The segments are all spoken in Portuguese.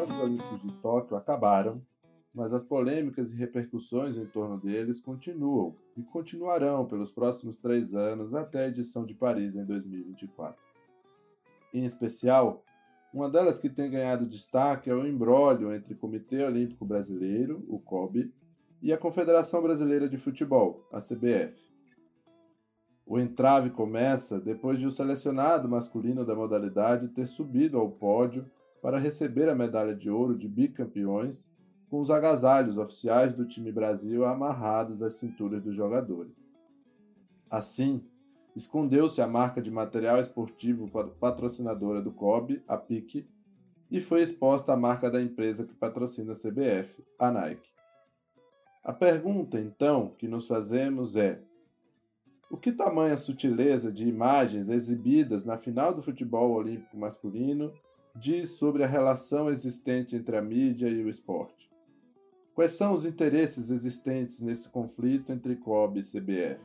Jogos Olímpicos de Tóquio acabaram, mas as polêmicas e repercussões em torno deles continuam e continuarão pelos próximos três anos até a edição de Paris em 2024. Em especial, uma delas que tem ganhado destaque é o embrólio entre o Comitê Olímpico Brasileiro, o COB, e a Confederação Brasileira de Futebol, a CBF. O entrave começa depois de o selecionado masculino da modalidade ter subido ao pódio para receber a medalha de ouro de bicampeões com os agasalhos oficiais do time Brasil amarrados às cinturas dos jogadores. Assim, escondeu-se a marca de material esportivo patrocinadora do COB, a PIC, e foi exposta a marca da empresa que patrocina a CBF, a Nike. A pergunta, então, que nos fazemos é: o que tamanha sutileza de imagens exibidas na final do futebol olímpico masculino diz sobre a relação existente entre a mídia e o esporte? Quais são os interesses existentes nesse conflito entre COB e CBF?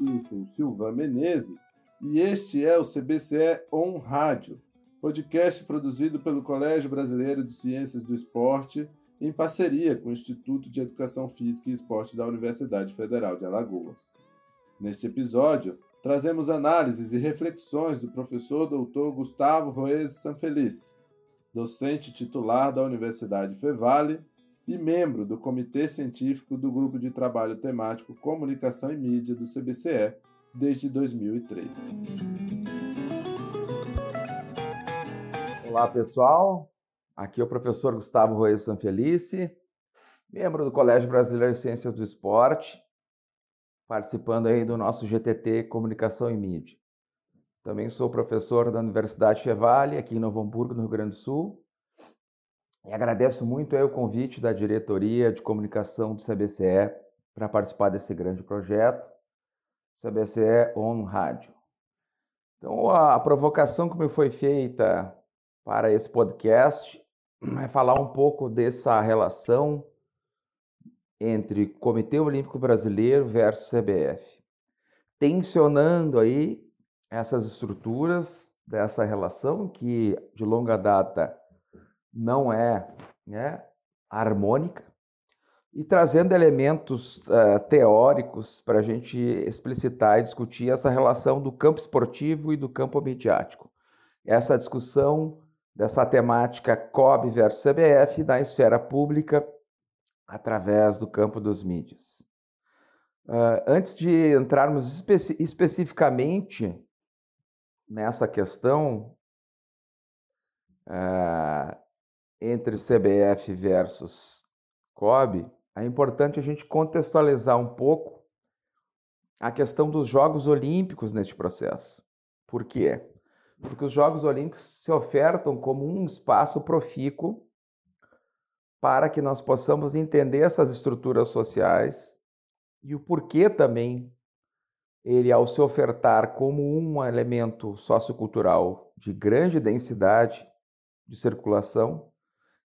Eu sou Silva Menezes e este é o CBCE On Rádio, podcast produzido pelo Colégio Brasileiro de Ciências do Esporte em parceria com o Instituto de Educação Física e Esporte da Universidade Federal de Alagoas. Neste episódio, trazemos análises e reflexões do professor Dr. Gustavo Roes Sanfeliz, docente titular da Universidade Fevale e membro do Comitê Científico do Grupo de Trabalho Temático Comunicação e Mídia do CBCE desde 2003. Olá, pessoal. Aqui é o professor Gustavo Roes Sanfelice, membro do Colégio Brasileiro de Ciências do Esporte, participando aí do nosso GTT Comunicação e Mídia. Também sou professor da Universidade Chevale, aqui em Novo Hamburgo, no Rio Grande do Sul. E agradeço muito o convite da diretoria de comunicação do CBCE para participar desse grande projeto, CBCE On Rádio. Então, a provocação que me foi feita para esse podcast é falar um pouco dessa relação entre Comitê Olímpico Brasileiro versus CBF, tensionando aí essas estruturas dessa relação que de longa data não é né, harmônica e trazendo elementos uh, teóricos para a gente explicitar e discutir essa relação do campo esportivo e do campo midiático. Essa discussão dessa temática COB versus CBF na esfera pública através do campo dos mídias. Uh, antes de entrarmos especi especificamente nessa questão uh, entre CBF versus COB, é importante a gente contextualizar um pouco a questão dos Jogos Olímpicos neste processo. Por quê? Porque os Jogos Olímpicos se ofertam como um espaço profícuo para que nós possamos entender essas estruturas sociais e o porquê também ele, ao se ofertar como um elemento sociocultural de grande densidade de circulação,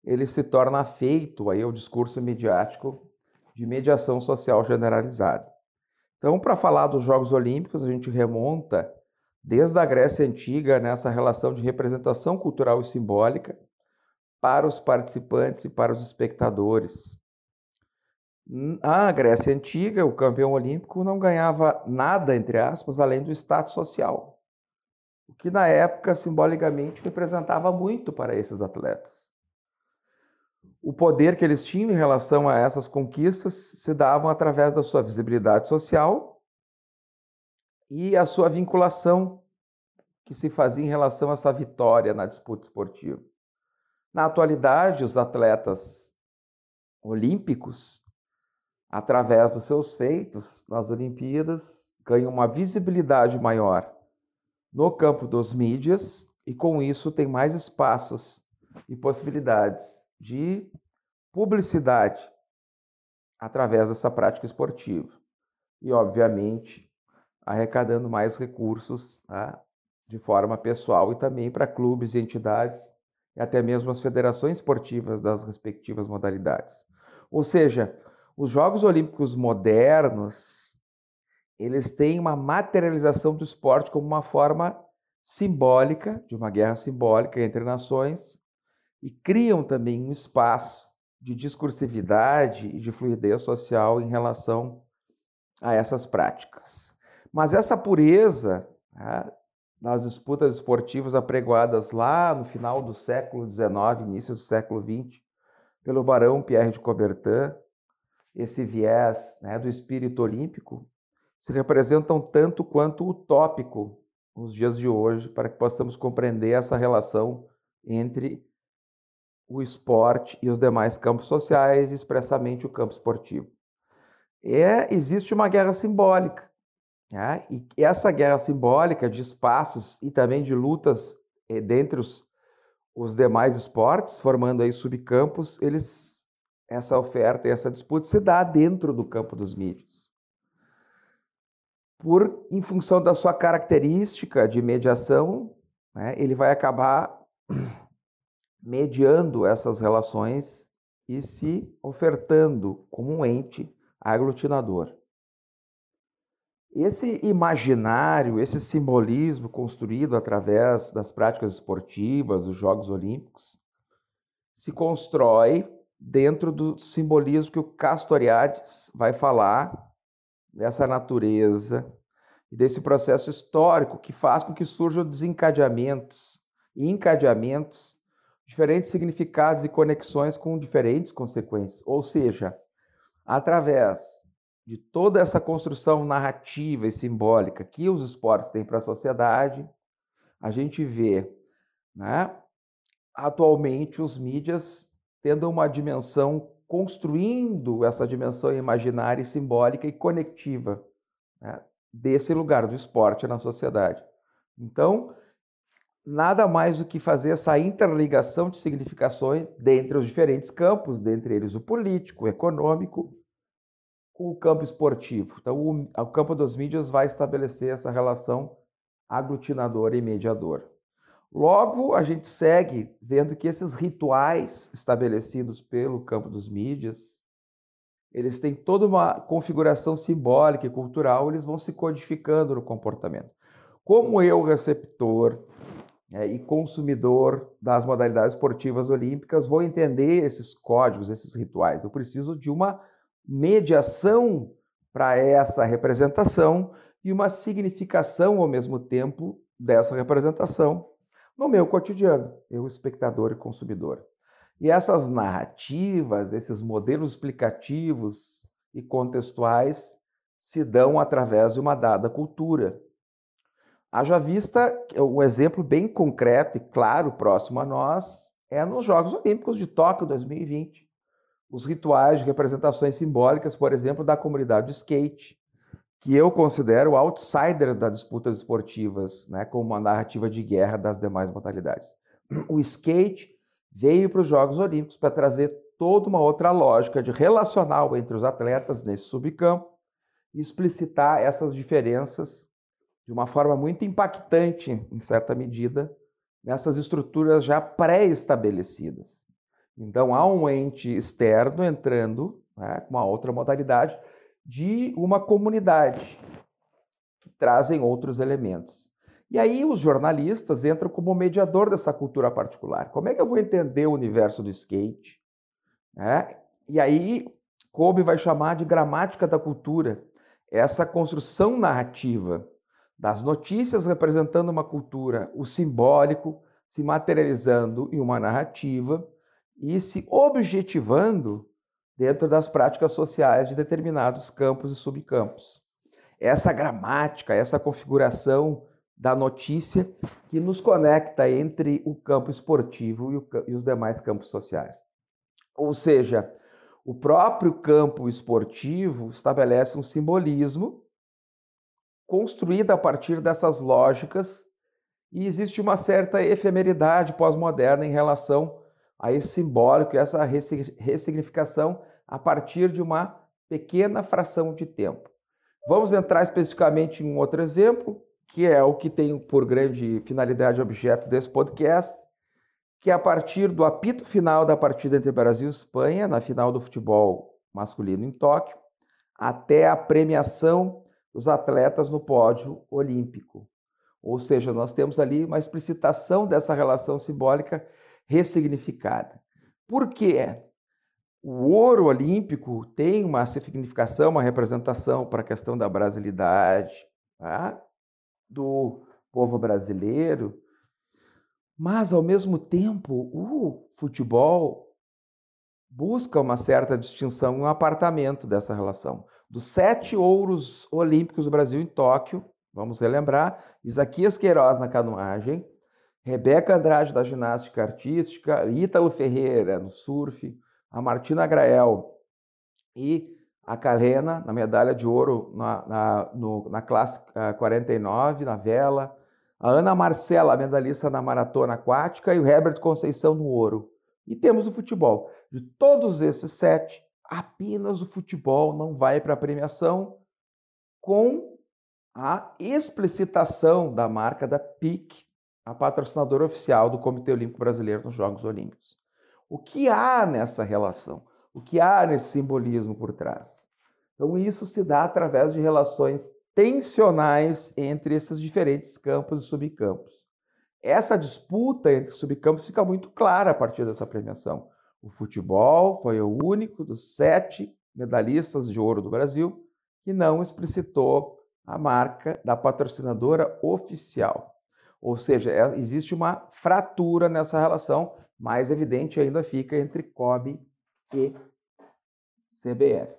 ele se torna afeito aí ao discurso midiático de mediação social generalizada. Então, para falar dos Jogos Olímpicos, a gente remonta desde a Grécia Antiga nessa relação de representação cultural e simbólica para os participantes e para os espectadores. A Grécia Antiga, o campeão olímpico, não ganhava nada, entre aspas, além do status social, o que na época simbolicamente representava muito para esses atletas. O poder que eles tinham em relação a essas conquistas se davam através da sua visibilidade social e a sua vinculação que se fazia em relação a essa vitória na disputa esportiva. Na atualidade, os atletas olímpicos através dos seus feitos nas Olimpíadas, ganha uma visibilidade maior no campo dos mídias e com isso tem mais espaços e possibilidades de publicidade através dessa prática esportiva. E, obviamente, arrecadando mais recursos tá? de forma pessoal e também para clubes e entidades e até mesmo as federações esportivas das respectivas modalidades. Ou seja, os Jogos Olímpicos modernos, eles têm uma materialização do esporte como uma forma simbólica, de uma guerra simbólica entre nações, e criam também um espaço de discursividade e de fluidez social em relação a essas práticas. Mas essa pureza né, nas disputas esportivas apregoadas lá no final do século XIX, início do século XX, pelo barão Pierre de Coubertin, esse viés né, do espírito olímpico, se representam tanto quanto utópico nos dias de hoje, para que possamos compreender essa relação entre o esporte e os demais campos sociais, expressamente o campo esportivo. É, existe uma guerra simbólica, né? e essa guerra simbólica de espaços e também de lutas eh, dentre os, os demais esportes, formando aí subcampos, eles, essa oferta e essa disputa se dá dentro do campo dos mídias. Por, em função da sua característica de mediação, né, ele vai acabar mediando essas relações e se ofertando como um ente aglutinador. Esse imaginário, esse simbolismo construído através das práticas esportivas, dos Jogos Olímpicos, se constrói dentro do simbolismo que o Castoriadis vai falar dessa natureza e desse processo histórico que faz com que surjam desencadeamentos e encadeamentos diferentes significados e conexões com diferentes consequências. Ou seja, através de toda essa construção narrativa e simbólica que os esportes têm para a sociedade, a gente vê, né, atualmente os mídias tendo uma dimensão, construindo essa dimensão imaginária, simbólica e conectiva né, desse lugar do esporte na sociedade. Então, nada mais do que fazer essa interligação de significações dentre os diferentes campos, dentre eles o político, o econômico, o campo esportivo. Então, o, o campo das mídias vai estabelecer essa relação aglutinadora e mediadora. Logo, a gente segue vendo que esses rituais estabelecidos pelo campo dos mídias, eles têm toda uma configuração simbólica e cultural, eles vão se codificando no comportamento. Como eu, receptor, é, e consumidor das modalidades esportivas olímpicas vou entender esses códigos, esses rituais. Eu preciso de uma mediação para essa representação e uma significação ao mesmo tempo dessa representação no meu cotidiano, eu, espectador e consumidor. E essas narrativas, esses modelos explicativos e contextuais se dão através de uma dada cultura, Haja vista, um exemplo bem concreto e claro, próximo a nós, é nos Jogos Olímpicos de Tóquio 2020. Os rituais representações simbólicas, por exemplo, da comunidade de skate, que eu considero outsider das disputas esportivas, né, como uma narrativa de guerra das demais modalidades. O skate veio para os Jogos Olímpicos para trazer toda uma outra lógica de relacional entre os atletas nesse subcampo e explicitar essas diferenças de uma forma muito impactante, em certa medida, nessas estruturas já pré-estabelecidas. Então, há um ente externo entrando né, com uma outra modalidade de uma comunidade que trazem outros elementos. E aí os jornalistas entram como mediador dessa cultura particular. Como é que eu vou entender o universo do skate? É, e aí Kobe vai chamar de gramática da cultura, essa construção narrativa das notícias representando uma cultura, o simbólico se materializando em uma narrativa e se objetivando dentro das práticas sociais de determinados campos e subcampos. Essa gramática, essa configuração da notícia que nos conecta entre o campo esportivo e, o, e os demais campos sociais. Ou seja, o próprio campo esportivo estabelece um simbolismo construída a partir dessas lógicas e existe uma certa efemeridade pós-moderna em relação a esse simbólico, essa ressignificação a partir de uma pequena fração de tempo. Vamos entrar especificamente em um outro exemplo, que é o que tem por grande finalidade objeto desse podcast, que é a partir do apito final da partida entre Brasil e Espanha, na final do futebol masculino em Tóquio, até a premiação dos atletas no pódio olímpico. Ou seja, nós temos ali uma explicitação dessa relação simbólica ressignificada. Por quê? O ouro olímpico tem uma significação, uma representação para a questão da brasilidade tá? do povo brasileiro, mas, ao mesmo tempo, o futebol busca uma certa distinção, um apartamento dessa relação. Dos sete ouros olímpicos do Brasil em Tóquio, vamos relembrar, Isaquias Queiroz na canoagem, Rebeca Andrade da ginástica artística, Ítalo Ferreira no surf, a Martina Grael e a Kalena na medalha de ouro na, na, no, na classe 49, na vela, a Ana Marcela, medalhista na maratona aquática, e o Herbert Conceição no ouro. E temos o futebol. De todos esses sete, apenas o futebol não vai para a premiação com a explicitação da marca da PIC, a patrocinadora oficial do Comitê Olímpico Brasileiro nos Jogos Olímpicos. O que há nessa relação? O que há nesse simbolismo por trás? Então, isso se dá através de relações tensionais entre esses diferentes campos e subcampos. Essa disputa entre subcampos fica muito clara a partir dessa premiação. O futebol foi o único dos sete medalhistas de ouro do Brasil que não explicitou a marca da patrocinadora oficial. Ou seja, é, existe uma fratura nessa relação, mais evidente ainda fica entre COB e CBF,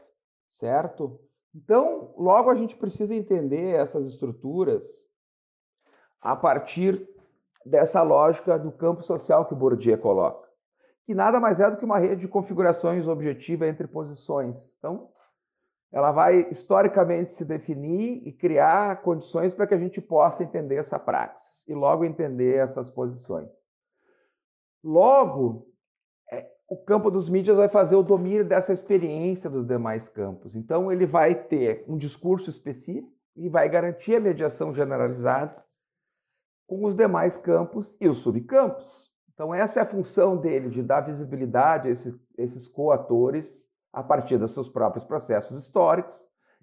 certo? Então, logo a gente precisa entender essas estruturas a partir dessa lógica do campo social que Bourdieu coloca, que nada mais é do que uma rede de configurações objetiva entre posições. Então, ela vai historicamente se definir e criar condições para que a gente possa entender essa praxis e logo entender essas posições. Logo, o campo dos mídias vai fazer o domínio dessa experiência dos demais campos. Então, ele vai ter um discurso específico e vai garantir a mediação generalizada com os demais campos e os subcampos. Então, essa é a função dele, de dar visibilidade a esses, esses coatores a partir dos seus próprios processos históricos,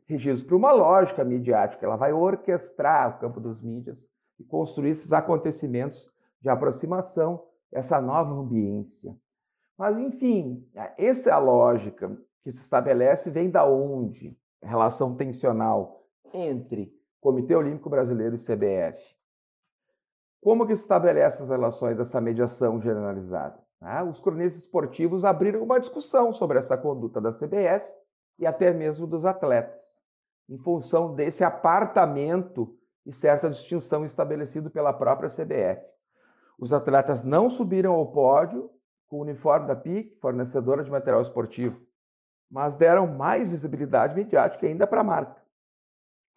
regidos por uma lógica midiática. Ela vai orquestrar o campo dos mídias e construir esses acontecimentos de aproximação, essa nova ambiência. Mas, enfim, essa é a lógica que se estabelece, vem da onde? A relação tensional entre Comitê Olímpico Brasileiro e CBF. Como que se estabelece as relações dessa mediação generalizada? Ah, os cronistas esportivos abriram uma discussão sobre essa conduta da CBF e até mesmo dos atletas, em função desse apartamento e certa distinção estabelecido pela própria CBF. Os atletas não subiram ao pódio com o uniforme da PIC, fornecedora de material esportivo, mas deram mais visibilidade midiática ainda para a marca,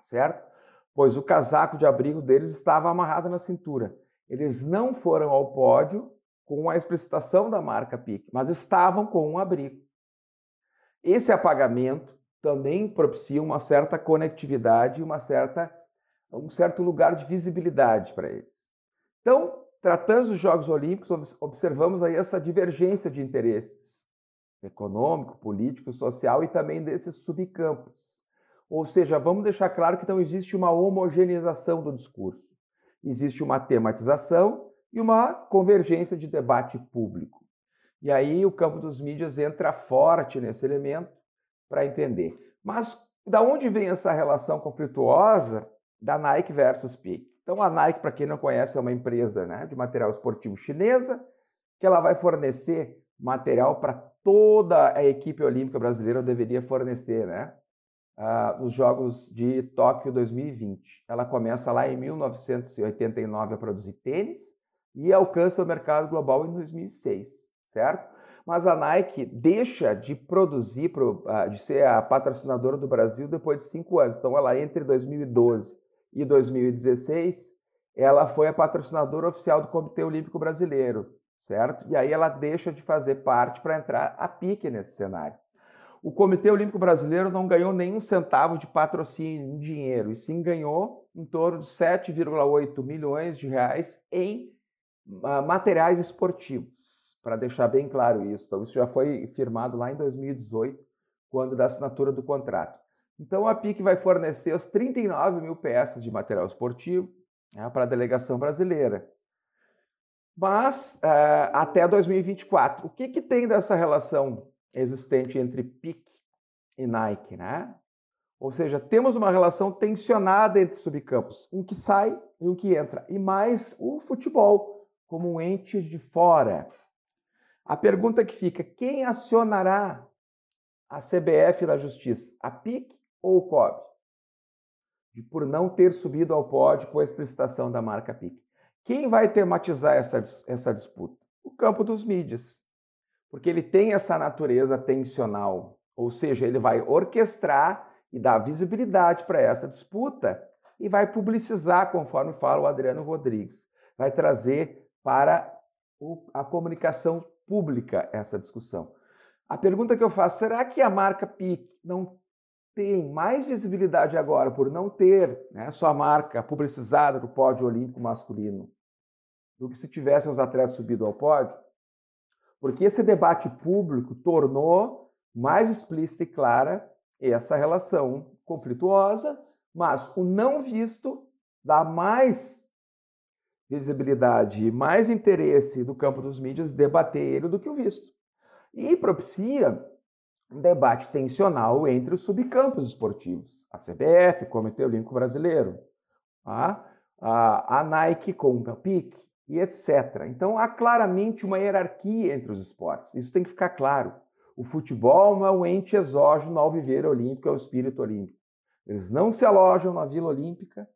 certo? Pois o casaco de abrigo deles estava amarrado na cintura. Eles não foram ao pódio com a explicitação da marca PIC, mas estavam com um abrigo. Esse apagamento também propicia uma certa conectividade, uma certa, um certo lugar de visibilidade para eles. Então, Tratando dos Jogos Olímpicos, observamos aí essa divergência de interesses econômico, político, social e também desses subcampos. Ou seja, vamos deixar claro que não existe uma homogeneização do discurso. Existe uma tematização e uma convergência de debate público. E aí o campo dos mídias entra forte nesse elemento para entender. Mas da onde vem essa relação conflituosa da Nike versus Peak? Então, a Nike, para quem não conhece, é uma empresa né, de material esportivo chinesa, que ela vai fornecer material para toda a equipe olímpica brasileira, deveria fornecer, né? Uh, os Jogos de Tóquio 2020. Ela começa lá em 1989 a produzir tênis e alcança o mercado global em 2006, certo? Mas a Nike deixa de produzir, uh, de ser a patrocinadora do Brasil depois de cinco anos. Então, ela entre 2012 e 2016, ela foi a patrocinadora oficial do Comitê Olímpico Brasileiro, certo? E aí ela deixa de fazer parte para entrar a pique nesse cenário. O Comitê Olímpico Brasileiro não ganhou nenhum centavo de patrocínio em dinheiro, e sim ganhou em torno de 7,8 milhões de reais em uh, materiais esportivos, para deixar bem claro isso. Então, isso já foi firmado lá em 2018, quando da assinatura do contrato. Então a PIC vai fornecer as 39 mil peças de material esportivo, né, para a delegação brasileira. Mas uh, até 2024, o que, que tem dessa relação existente entre PIC e Nike, né? Ou seja, temos uma relação tensionada entre subcampos, um que sai e um que entra, e mais o futebol como um ente de fora. A pergunta que fica: quem acionará a CBF na justiça? A PIC ou o COB? De, por não ter subido ao pódio com a explicitação da marca PIC. Quem vai tematizar essa, essa disputa? O campo dos mídias. Porque ele tem essa natureza tensional, ou seja, ele vai orquestrar e dar visibilidade para essa disputa e vai publicizar, conforme fala o Adriano Rodrigues. Vai trazer para a comunicação pública essa discussão. A pergunta que eu faço, será que a marca PIC não tem mais visibilidade agora por não ter né, sua marca publicizada no pódio olímpico masculino do que se tivessem os atletas subido ao pódio? Porque esse debate público tornou mais explícita e clara essa relação conflituosa, mas o não visto dá mais visibilidade e mais interesse do campo dos mídias debater ele do que o visto. E propicia um debate tensional entre os subcampos esportivos. A CBF, Comitê Olímpico Brasileiro, a, a, a Nike com a PIC e etc. Então há claramente uma hierarquia entre os esportes. Isso tem que ficar claro. O futebol não é um ente exógeno ao viver olímpico, é o espírito olímpico. Eles não se alojam na Vila Olímpica,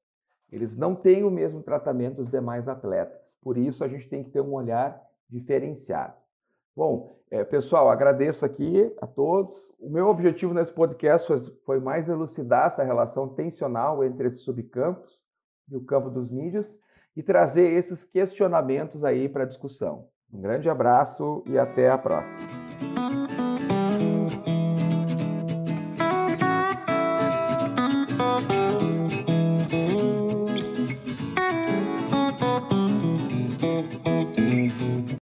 eles não têm o mesmo tratamento dos demais atletas. Por isso, a gente tem que ter um olhar diferenciado. Bom, é, pessoal, agradeço aqui a todos. O meu objetivo nesse podcast foi, foi mais elucidar essa relação tensional entre esses subcampos e o campo dos mídias e trazer esses questionamentos aí para discussão. Um grande abraço e até a próxima.